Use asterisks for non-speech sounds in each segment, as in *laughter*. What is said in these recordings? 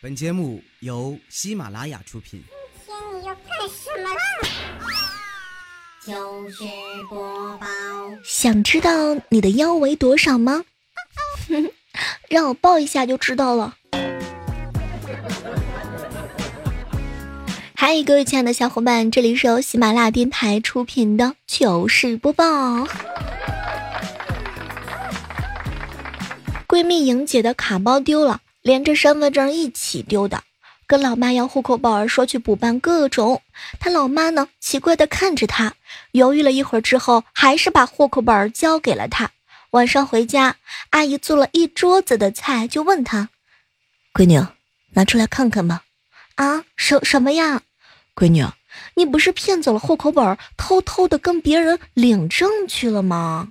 本节目由喜马拉雅出品。今天你要干什么啦？糗事播报，想知道你的腰围多少吗？*laughs* 让我抱一下就知道了。嗨，各位亲爱的小伙伴，这里是由喜马拉雅电台出品的糗事播报。闺蜜莹姐的卡包丢了。连着身份证一起丢的，跟老妈要户口本儿，说去补办各种。他老妈呢，奇怪的看着他，犹豫了一会儿之后，还是把户口本儿交给了他。晚上回家，阿姨做了一桌子的菜，就问他：“闺女，拿出来看看吧。”啊，什什么呀？闺女，你不是骗走了户口本儿，偷偷的跟别人领证去了吗？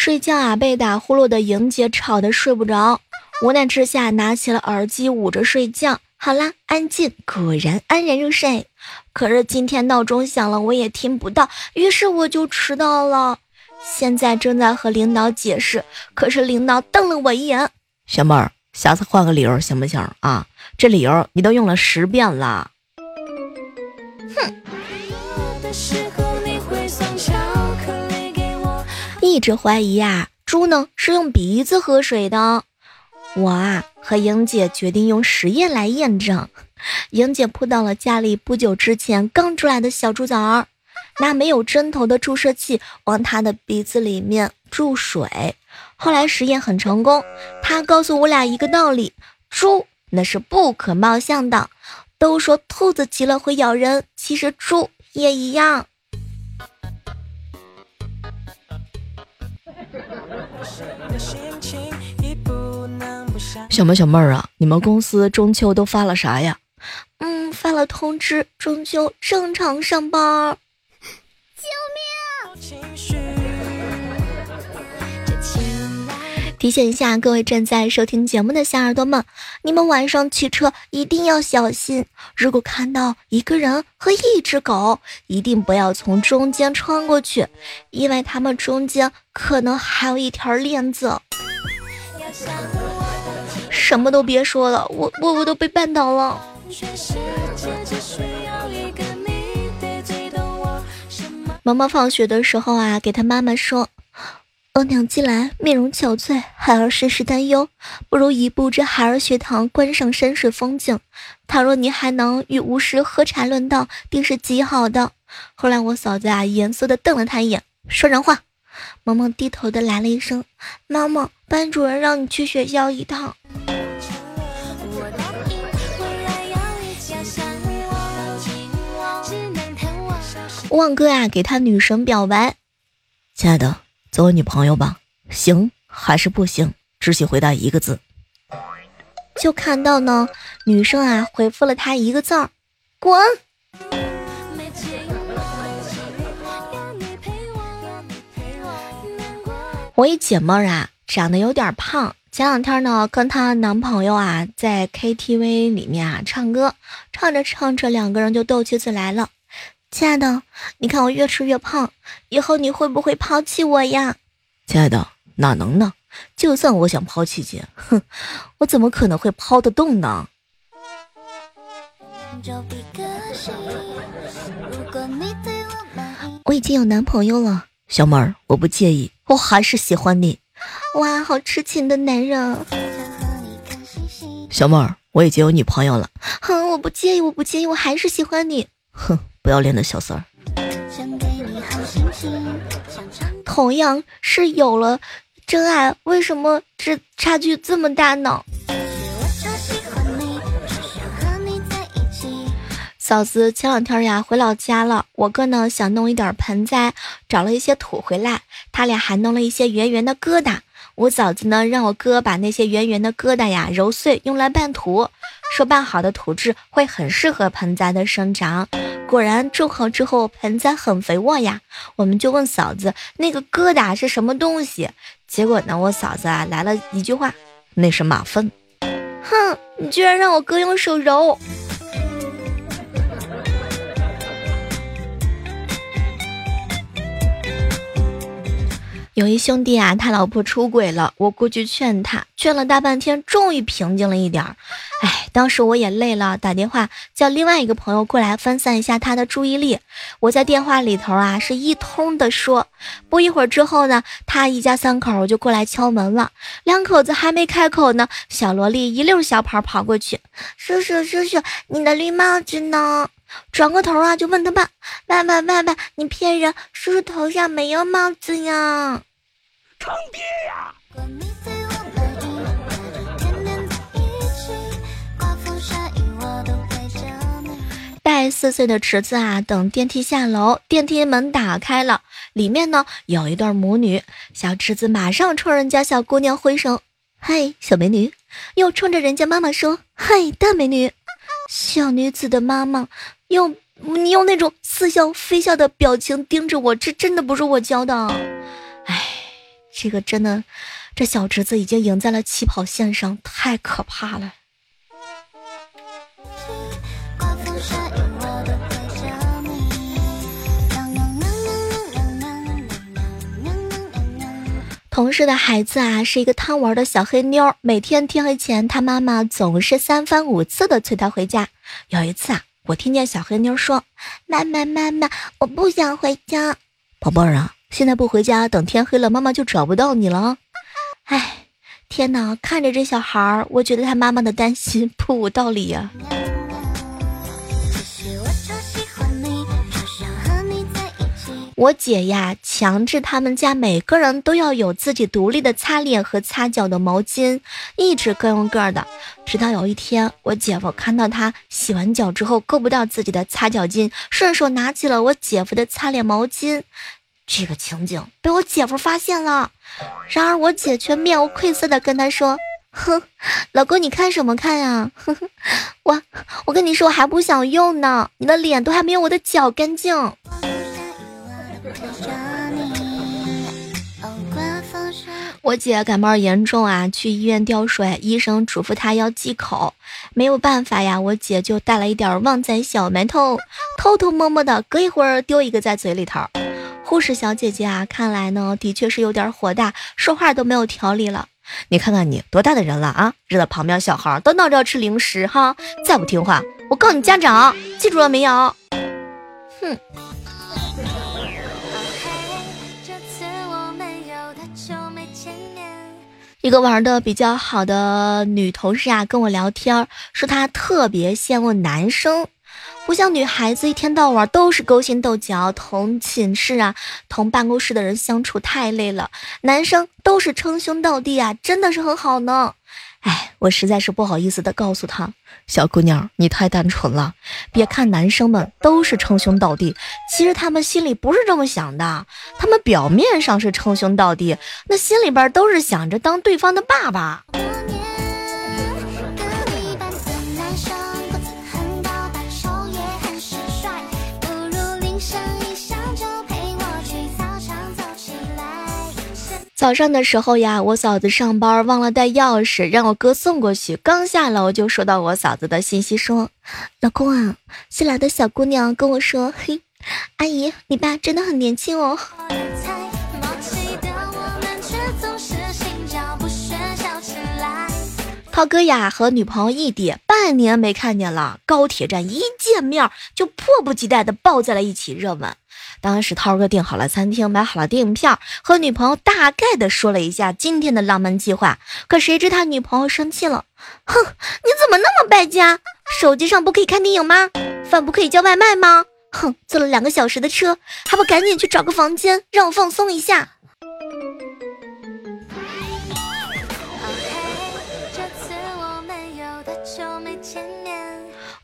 睡觉啊，被打呼噜的莹姐吵得睡不着，无奈之下拿起了耳机捂着睡觉。好啦，安静，果然安然入睡。可是今天闹钟响了，我也听不到，于是我就迟到了。现在正在和领导解释，可是领导瞪了我一眼：“小妹儿，下次换个理由行不行啊？这理由你都用了十遍了。”哼。一直怀疑呀，猪呢是用鼻子喝水的。我啊和莹姐决定用实验来验证。莹姐扑到了家里不久之前刚出来的小猪崽儿，拿没有针头的注射器往他的鼻子里面注水。后来实验很成功，他告诉我俩一个道理：猪那是不可貌相的。都说兔子急了会咬人，其实猪也一样。小妹小妹儿啊，你们公司中秋都发了啥呀？嗯，发了通知，中秋正常上班。*laughs* 救命！提醒一下各位正在收听节目的小耳朵们，你们晚上骑车一定要小心。如果看到一个人和一只狗，一定不要从中间穿过去，因为他们中间可能还有一条链子。什么都别说了，我我我都被绊倒了。妈妈放学的时候啊，给她妈妈说。额娘既来，面容憔悴，孩儿甚是担忧。不如移步至孩儿学堂，观赏山水风景。倘若您还能与巫师喝茶论道，定是极好的。后来我嫂子啊，严肃的瞪了他一眼，说人话。萌萌低头的来了一声：“妈妈，班主任让你去学校一趟。”旺哥啊，给他女神表白，亲爱的。做我女朋友吧，行还是不行？只许回答一个字。就看到呢，女生啊回复了他一个字儿：滚。我一姐妹啊，长得有点胖。前两天呢，跟她男朋友啊在 KTV 里面啊唱歌，唱着唱着，两个人就斗起嘴来了。亲爱的，你看我越吃越胖，以后你会不会抛弃我呀？亲爱的，哪能呢？就算我想抛弃姐，哼，我怎么可能会抛得动呢？我已经有男朋友了，小妹儿，我不介意，我还是喜欢你。哇，好痴情的男人。小妹儿，我已经有女朋友了。哼，我不介意，我不介意，我还是喜欢你。哼，不要脸的小三儿。同样是有了真爱，为什么这差距这么大呢？嫂子前两天呀回老家了，我哥呢想弄一点盆栽，找了一些土回来，他俩还弄了一些圆圆的疙瘩。我嫂子呢让我哥把那些圆圆的疙瘩呀揉碎，用来拌土。说拌好的土质会很适合盆栽的生长，果然种好之后盆栽很肥沃呀。我们就问嫂子那个疙瘩是什么东西，结果呢我嫂子啊来了一句话，那是马粪。哼，你居然让我哥用手揉。有一兄弟啊，他老婆出轨了，我过去劝他，劝了大半天，终于平静了一点儿。哎，当时我也累了，打电话叫另外一个朋友过来分散一下他的注意力。我在电话里头啊，是一通的说。不一会儿之后呢，他一家三口就过来敲门了。两口子还没开口呢，小萝莉一溜小跑跑过去：“叔叔，叔叔，你的绿帽子呢？”转过头啊，就问他爸：“爸爸，爸爸，你骗人！叔叔头上没有帽子呀！”坑爹呀！带四岁的侄子啊，等电梯下楼，电梯门打开了，里面呢有一对母女。小侄子马上冲人家小姑娘挥手：“嗨，小美女！”又冲着人家妈妈说：“嗨，大美女！”小女子的妈妈。用你用那种似笑非笑的表情盯着我，这真的不是我教的。这个真的，这小侄子已经赢在了起跑线上，太可怕了。同事的孩子啊，是一个贪玩的小黑妞，每天天黑前，他妈妈总是三番五次的催他回家。有一次啊。我听见小黑妞说：“妈妈，妈妈，我不想回家，宝贝儿啊，现在不回家，等天黑了，妈妈就找不到你了。”哎，天哪！看着这小孩儿，我觉得他妈妈的担心不无道理呀。我姐呀，强制他们家每个人都要有自己独立的擦脸和擦脚的毛巾，一直各用各的。直到有一天，我姐夫看到他洗完脚之后够不到自己的擦脚巾，顺手拿起了我姐夫的擦脸毛巾。这个情景被我姐夫发现了，然而我姐却面无愧色的跟他说：“哼，老公你看什么看呀？呵呵，我我跟你说我还不想用呢，你的脸都还没有我的脚干净。”我姐感冒严重啊，去医院吊水，医生嘱咐她要忌口。没有办法呀，我姐就带了一点旺仔小馒头，偷偷摸摸的，隔一会儿丢一个在嘴里头。护士小姐姐啊，看来呢，的确是有点火大，说话都没有条理了。你看看你多大的人了啊，惹得旁边小孩都闹着要吃零食哈，再不听话，我告你家长，记住了没有？哼。一个玩的比较好的女同事啊，跟我聊天说她特别羡慕男生，不像女孩子一天到晚都是勾心斗角，同寝室啊、同办公室的人相处太累了，男生都是称兄道弟啊，真的是很好呢。哎，我实在是不好意思的告诉他，小姑娘，你太单纯了。别看男生们都是称兄道弟，其实他们心里不是这么想的。他们表面上是称兄道弟，那心里边都是想着当对方的爸爸。早上的时候呀，我嫂子上班忘了带钥匙，让我哥送过去。刚下楼就收到我嫂子的信息，说：“老公啊，新来的小姑娘跟我说，嘿，阿姨，你爸真的很年轻哦。”涛哥呀和女朋友异地，半年没看见了，高铁站一见面就迫不及待的抱在了一起，热吻。当时涛哥订好了餐厅，买好了电影票，和女朋友大概的说了一下今天的浪漫计划。可谁知他女朋友生气了，哼，你怎么那么败家？手机上不可以看电影吗？饭不可以叫外卖吗？哼，坐了两个小时的车，还不赶紧去找个房间让我放松一下？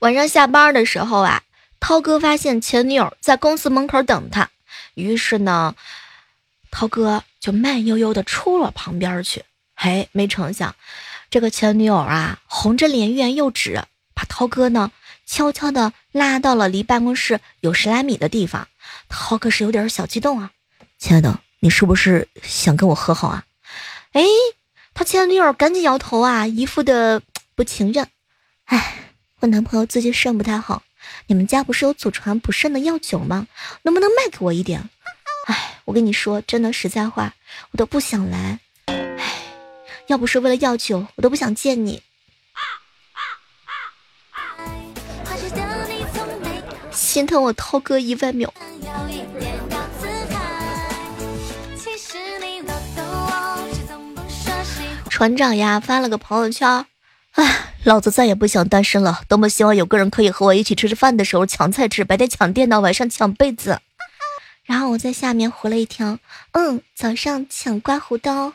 晚上下班的时候啊。涛哥发现前女友在公司门口等他，于是呢，涛哥就慢悠悠的出了旁边去。嘿，没成想，这个前女友啊，红着脸欲言又止，把涛哥呢悄悄的拉到了离办公室有十来米的地方。涛哥是有点小激动啊，亲爱的，你是不是想跟我和好啊？哎，他前女友赶紧摇头啊，一副的不情愿。哎，我男朋友最近肾不太好。你们家不是有祖传补肾的药酒吗？能不能卖给我一点？哎，我跟你说，真的实在话，我都不想来。唉，要不是为了药酒，我都不想见你。心疼我涛哥一万秒。船长呀，发了个朋友圈，唉，老子再也不想单身了，多么希望有个人可以和我一起吃吃饭的时候抢菜吃，白天抢电脑，晚上抢被子。然后我在下面回了一条，嗯，早上抢刮胡刀。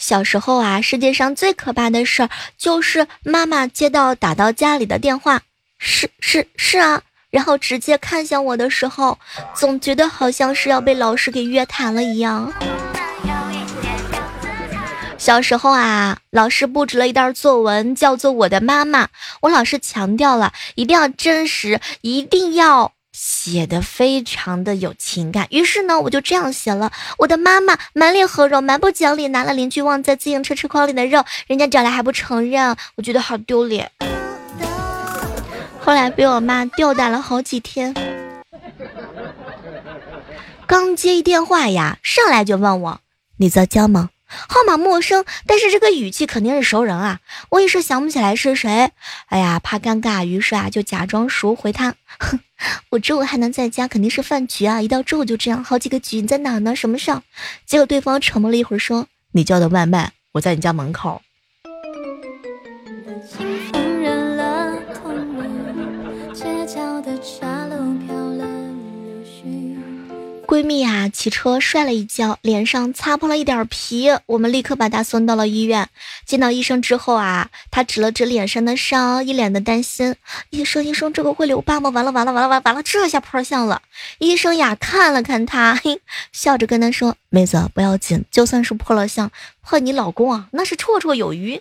小时候啊，世界上最可怕的事儿就是妈妈接到打到家里的电话，是是是啊。然后直接看向我的时候，总觉得好像是要被老师给约谈了一样。小时候啊，老师布置了一段作文，叫做《我的妈妈》，我老师强调了一定要真实，一定要写的非常的有情感。于是呢，我就这样写了：我的妈妈满脸横肉，蛮不讲理，拿了邻居忘在自行车车筐里的肉，人家找来还不承认，我觉得好丢脸。后来被我妈吊打了好几天。刚接一电话呀，上来就问我：“你在家吗？”号码陌生，但是这个语气肯定是熟人啊。我一时想不起来是谁，哎呀，怕尴尬，于是啊就假装熟回他：“哼，我周五还能在家，肯定是饭局啊。一到周五就这样，好几个局，你在哪呢？什么事儿？”结果对方沉默了一会儿，说：“你叫的外卖，我在你家门口。”闺蜜啊，骑车摔了一跤，脸上擦破了一点皮，我们立刻把她送到了医院。见到医生之后啊，她指了指脸上的伤，一脸的担心。医生，医生，这个会留疤吗？完了，完了，完了，完了，完了，这下破相了。医生呀，看了看她，嘿，笑着跟她说：“妹子，不要紧，就算是破了相，破你老公啊，那是绰绰有余。”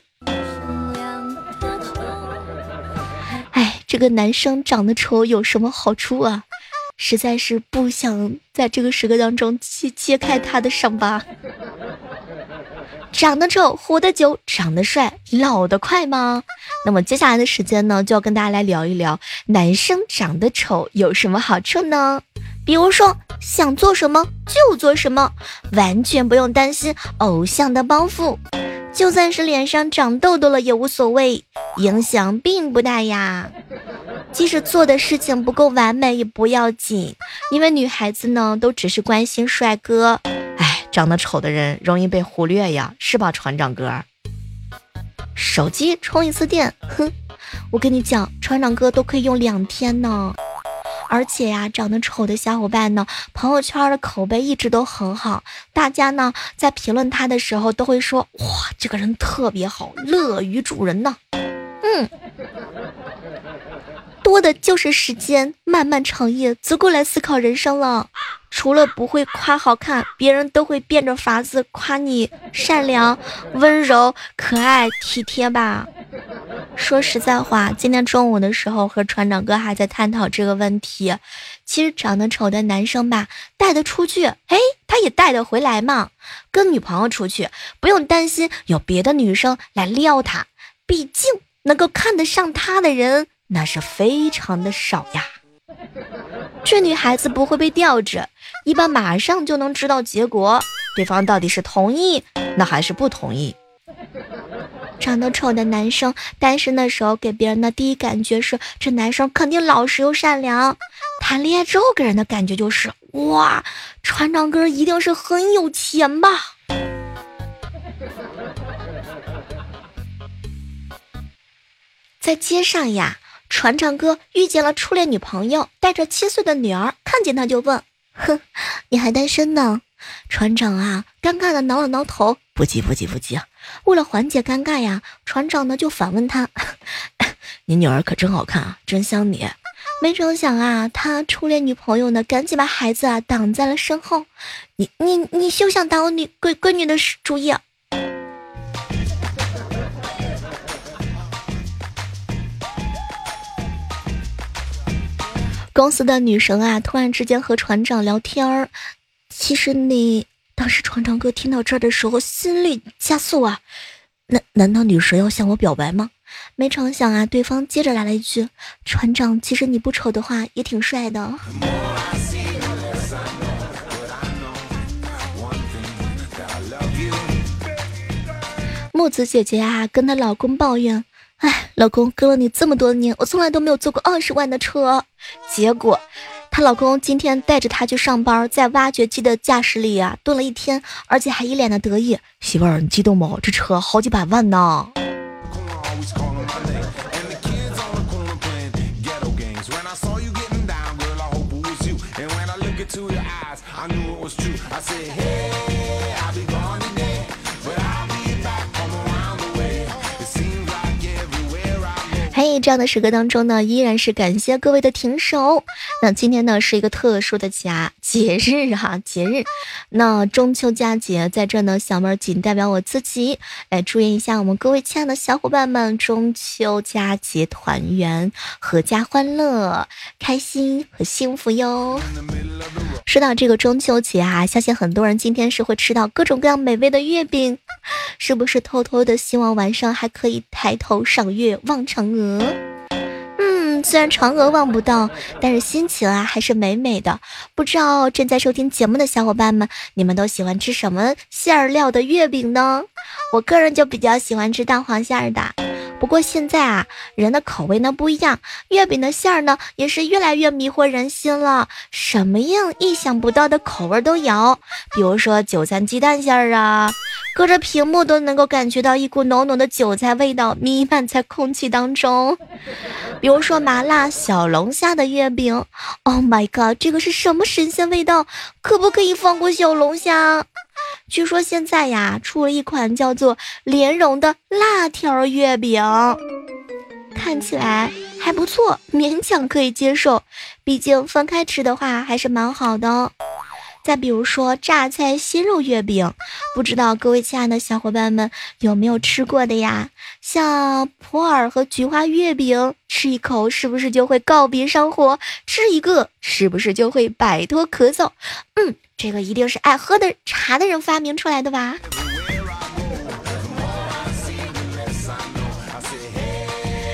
哎，这个男生长得丑有什么好处啊？实在是不想在这个时刻当中揭揭开他的伤疤。长得丑活得久，长得帅老得快吗？那么接下来的时间呢，就要跟大家来聊一聊男生长得丑有什么好处呢？比如说想做什么就做什么，完全不用担心偶像的包袱，就算是脸上长痘痘了也无所谓，影响并不大呀。即使做的事情不够完美也不要紧，因为女孩子呢都只是关心帅哥。哎，长得丑的人容易被忽略呀，是吧，船长哥？手机充一次电，哼，我跟你讲，船长哥都可以用两天呢。而且呀，长得丑的小伙伴呢，朋友圈的口碑一直都很好，大家呢在评论他的时候都会说，哇，这个人特别好，乐于助人呢。嗯。多的就是时间，漫漫长夜足够来思考人生了。除了不会夸好看，别人都会变着法子夸你善良、温柔、可爱、体贴吧。说实在话，今天中午的时候和船长哥还在探讨这个问题。其实长得丑的男生吧，带得出去，哎，他也带得回来嘛。跟女朋友出去，不用担心有别的女生来撩他，毕竟能够看得上他的人。那是非常的少呀，这女孩子不会被吊着，一般马上就能知道结果，对方到底是同意那还是不同意。长得丑的男生单身的时候给别人的第一感觉是，这男生肯定老实又善良。谈恋爱之后给人的感觉就是，哇，船长哥一定是很有钱吧。在街上呀。船长哥遇见了初恋女朋友，带着七岁的女儿，看见他就问：“哼，你还单身呢？”船长啊，尴尬的挠了挠头，不急不急不急。为了缓解尴尬呀，船长呢就反问他：“ *laughs* 你女儿可真好看啊，真像你。”没成想啊，他初恋女朋友呢，赶紧把孩子啊挡在了身后：“你你你休想打我女闺闺女的主意！”公司的女神啊，突然之间和船长聊天儿。其实你当时船长哥听到这儿的时候，心率加速啊。难难道女神要向我表白吗？没成想啊，对方接着来了一句：“船长，其实你不丑的话，也挺帅的。”木子姐姐啊，跟她老公抱怨：“哎，老公跟了你这么多年，我从来都没有坐过二十万的车。”结果，她老公今天带着她去上班，在挖掘机的驾驶里啊蹲了一天，而且还一脸的得意：“媳妇儿，你激动不？这车好几百万呢。”这样的时刻当中呢，依然是感谢各位的停手。那今天呢是一个特殊的节节日啊，节日。那中秋佳节在这呢，小妹儿仅代表我自己来祝愿一下我们各位亲爱的小伙伴们中秋佳节团圆，阖家欢乐，开心和幸福哟。说到这个中秋节啊，相信很多人今天是会吃到各种各样美味的月饼，是不是偷偷的希望晚上还可以抬头赏月望嫦娥？嗯，虽然嫦娥望不到，但是心情啊还是美美的。不知道正在收听节目的小伙伴们，你们都喜欢吃什么馅儿料的月饼呢？我个人就比较喜欢吃蛋黄馅儿的。不过现在啊，人的口味呢不一样，月饼的馅儿呢也是越来越迷惑人心了，什么样意想不到的口味都有，比如说韭菜鸡蛋馅儿啊。隔着屏幕都能够感觉到一股浓浓的韭菜味道弥漫在空气当中，比如说麻辣小龙虾的月饼，Oh my god，这个是什么神仙味道？可不可以放过小龙虾？据说现在呀，出了一款叫做莲蓉的辣条月饼，看起来还不错，勉强可以接受，毕竟分开吃的话还是蛮好的。再比如说榨菜鲜肉月饼，不知道各位亲爱的小伙伴们有没有吃过的呀？像普洱和菊花月饼，吃一口是不是就会告别上火？吃一个是不是就会摆脱咳嗽？嗯，这个一定是爱喝的茶的人发明出来的吧？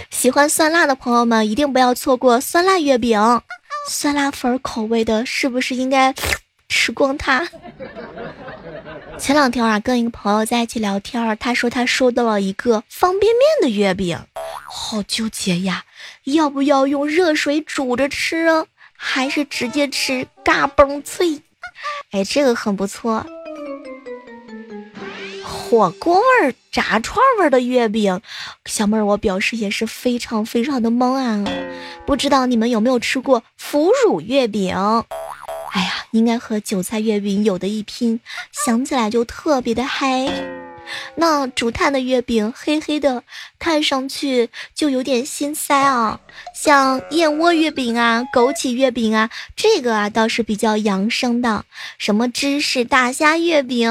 喜欢酸辣的朋友们一定不要错过酸辣月饼，酸辣粉口味的，是不是应该？吃光它。前两天啊，跟一个朋友在一起聊天，他说他收到了一个方便面的月饼，好纠结呀，要不要用热水煮着吃啊，还是直接吃嘎嘣脆？哎，这个很不错。火锅味儿、炸串味儿的月饼，小妹儿我表示也是非常非常的懵啊，不知道你们有没有吃过腐乳月饼？哎呀，应该和韭菜月饼有的一拼，想起来就特别的嗨。那竹炭的月饼黑黑的，看上去就有点心塞啊。像燕窝月饼啊、枸杞月饼啊，这个啊倒是比较养生的。什么芝士大虾月饼，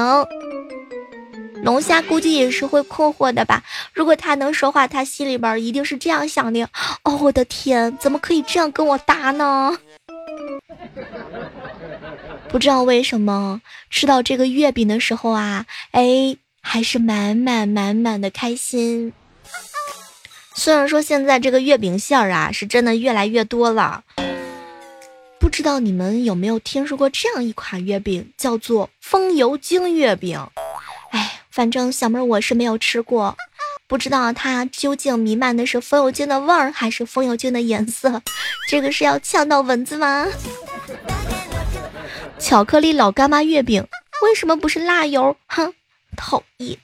龙虾估计也是会困惑的吧？如果他能说话，他心里边一定是这样想的：哦，我的天，怎么可以这样跟我搭呢？不知道为什么吃到这个月饼的时候啊，哎，还是满满满满的开心。虽然说现在这个月饼馅儿啊，是真的越来越多了。不知道你们有没有听说过这样一款月饼，叫做风油精月饼？哎，反正小妹我是没有吃过，不知道它究竟弥漫的是风油精的味儿，还是风油精的颜色？这个是要呛到蚊子吗？巧克力老干妈月饼为什么不是辣油？哼，讨厌！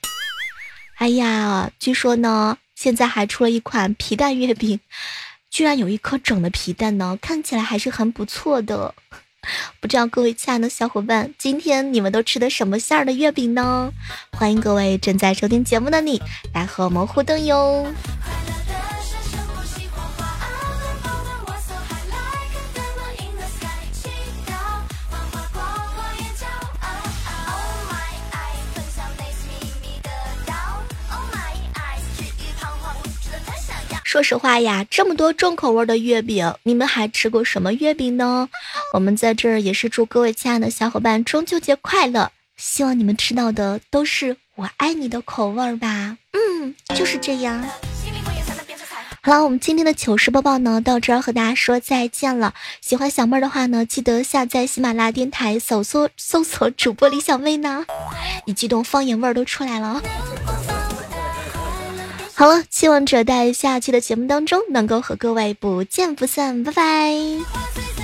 哎呀，据说呢，现在还出了一款皮蛋月饼，居然有一颗整的皮蛋呢，看起来还是很不错的。*laughs* 不知道各位亲爱的小伙伴，今天你们都吃的什么馅儿的月饼呢？欢迎各位正在收听节目的你来和我们互动哟。说实话呀，这么多重口味的月饼，你们还吃过什么月饼呢？我们在这儿也是祝各位亲爱的小伙伴中秋节快乐，希望你们吃到的都是我爱你的口味吧。嗯，就是这样。好了，我们今天的糗事播报呢，到这儿和大家说再见了。喜欢小妹儿的话呢，记得下载喜马拉雅电台，搜索搜索主播李小妹呢。一激动，方言味儿都出来了。好了期望着在下期的节目当中能够和各位不见不散拜拜。